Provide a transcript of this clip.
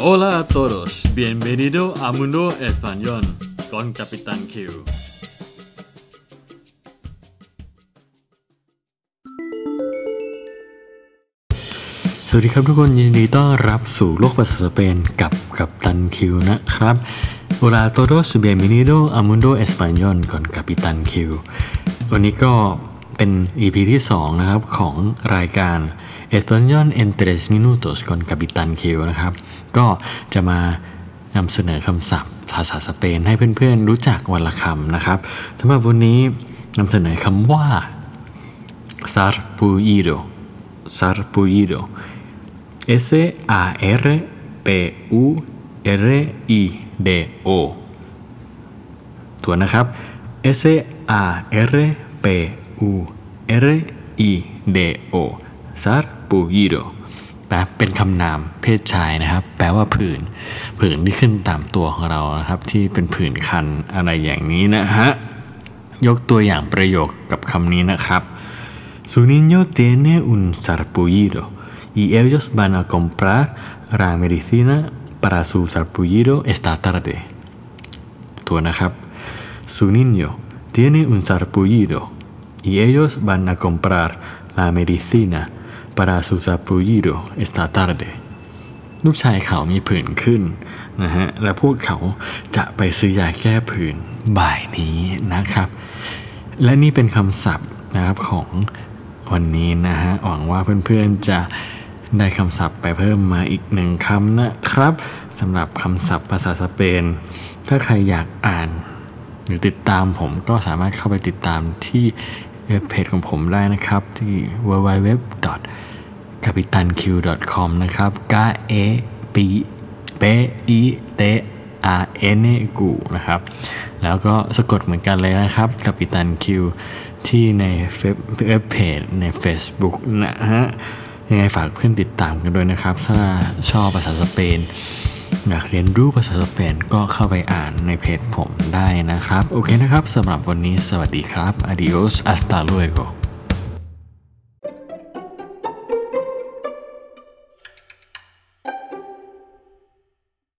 Hola a todos, bienvenido a Mundo Español con Capitán Q. สวัสดีครับทุกคนยินดีต้อนรับสู่โลกภาษาสเปนกับกับตันคิวนะครับ Hola a todos bienvenido a Mundo Español con Capitan Q วันนี้ก็ เป็น EP ที่ 2 นะครับ ของรายการ Español en 3 minutos con Capitan Q นะครับ ก็จะมานำเสนอคำศัพท์ภาษาสเปนให้เพื่อนๆ รู้จักวันละคำนะครับสำหรับวันนี้นำเสนอคำว่า sarpullido sarpullido S A R P U R I D O ตัวนะครับ S A R P U R I D O sarpullido แปลเป็นคำนามเพศชายนะครับ แปลว่าผื่นผื่นที่ขึ้นตามตัวของเรานะครับ ที่เป็นผื่นคันอะไรอย่างนี้นะฮะ ยกตัวอย่างประโยคกับคำนี้นะครับ Su niño tiene un sarpullido y ellos van a comprar la medicina para su sarpullido esta tarde ตัวนะครับ Su niño tiene un sarpullido y ellos van a comprar la medicina para su sarpullido esta tarde ลูกชายเขามีผื่นขึ้นนะฮะและพวกเขาจะไปซื้อยาแก้ผื่นบ่ายนี้นะครับ และนี่เป็นคำศัพท์นะครับของวันนี้นะฮะหวังว่าเพื่อนๆจะได้คำศัพท์ไปเพิ่มมาอีกหนึ่งคำนะครับสำหรับคำศัพท์ภาษาสเปน ถ้าใครอยากอ่าน หรือติดตามผมก็สามารถเข้าไปติดตามที่ เว็บเพจของผมได้นะครับ ที่ www capitanq.com นะครับกาเอปีเปอีเตอาเอเนกูนะครับ แล้วก็สะกดเหมือนกันเลยนะครับ Capitan Q ที่ในเว็บเพจใน Facebook นะฮะยังไงฝากเพื่อนติดตามกันด้วยนะครับ ถ้าชอบภาษาสเปน อยากเรียนรู้ภาษาสเปนก็เข้าไปอ่านในเพจผมได้นะครับ โอเคนะครับสำหรับวันนี้สวัสดีครับ adios hasta luego